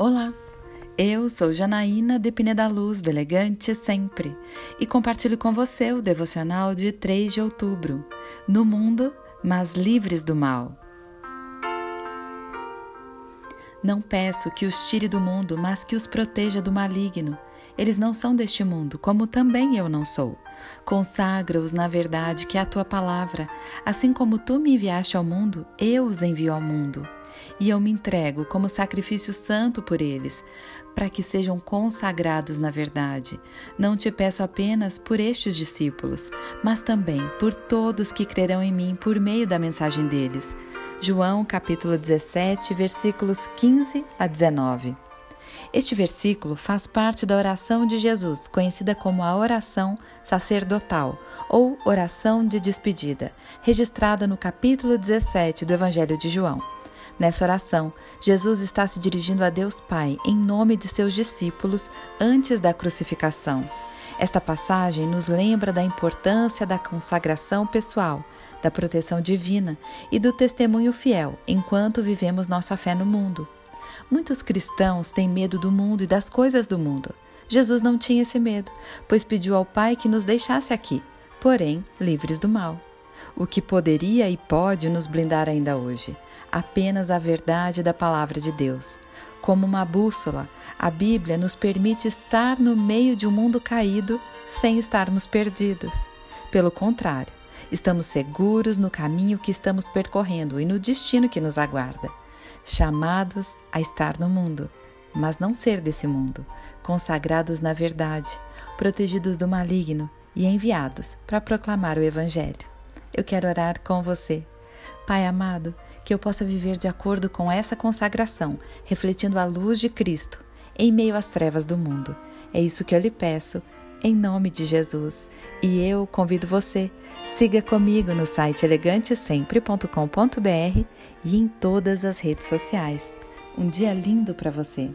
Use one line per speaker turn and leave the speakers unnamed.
Olá, eu sou Janaína de Pineda Luz, do Elegante Sempre, e compartilho com você o devocional de 3 de outubro, No Mundo, mas Livres do Mal. Não peço que os tire do mundo, mas que os proteja do maligno. Eles não são deste mundo, como também eu não sou. Consagra-os na verdade que é a tua palavra. Assim como tu me enviaste ao mundo, eu os envio ao mundo e eu me entrego como sacrifício santo por eles, para que sejam consagrados na verdade. Não te peço apenas por estes discípulos, mas também por todos que crerão em mim por meio da mensagem deles. João capítulo 17, versículos 15 a 19. Este versículo faz parte da oração de Jesus, conhecida como a oração sacerdotal ou oração de despedida, registrada no capítulo 17 do Evangelho de João. Nessa oração, Jesus está se dirigindo a Deus Pai em nome de seus discípulos antes da crucificação. Esta passagem nos lembra da importância da consagração pessoal, da proteção divina e do testemunho fiel enquanto vivemos nossa fé no mundo. Muitos cristãos têm medo do mundo e das coisas do mundo. Jesus não tinha esse medo, pois pediu ao Pai que nos deixasse aqui, porém livres do mal. O que poderia e pode nos blindar ainda hoje? Apenas a verdade da palavra de Deus. Como uma bússola, a Bíblia nos permite estar no meio de um mundo caído sem estarmos perdidos. Pelo contrário, estamos seguros no caminho que estamos percorrendo e no destino que nos aguarda. Chamados a estar no mundo, mas não ser desse mundo, consagrados na verdade, protegidos do maligno e enviados para proclamar o Evangelho eu quero orar com você. Pai amado, que eu possa viver de acordo com essa consagração, refletindo a luz de Cristo em meio às trevas do mundo. É isso que eu lhe peço, em nome de Jesus. E eu convido você, siga comigo no site elegantesempre.com.br e em todas as redes sociais. Um dia lindo para você!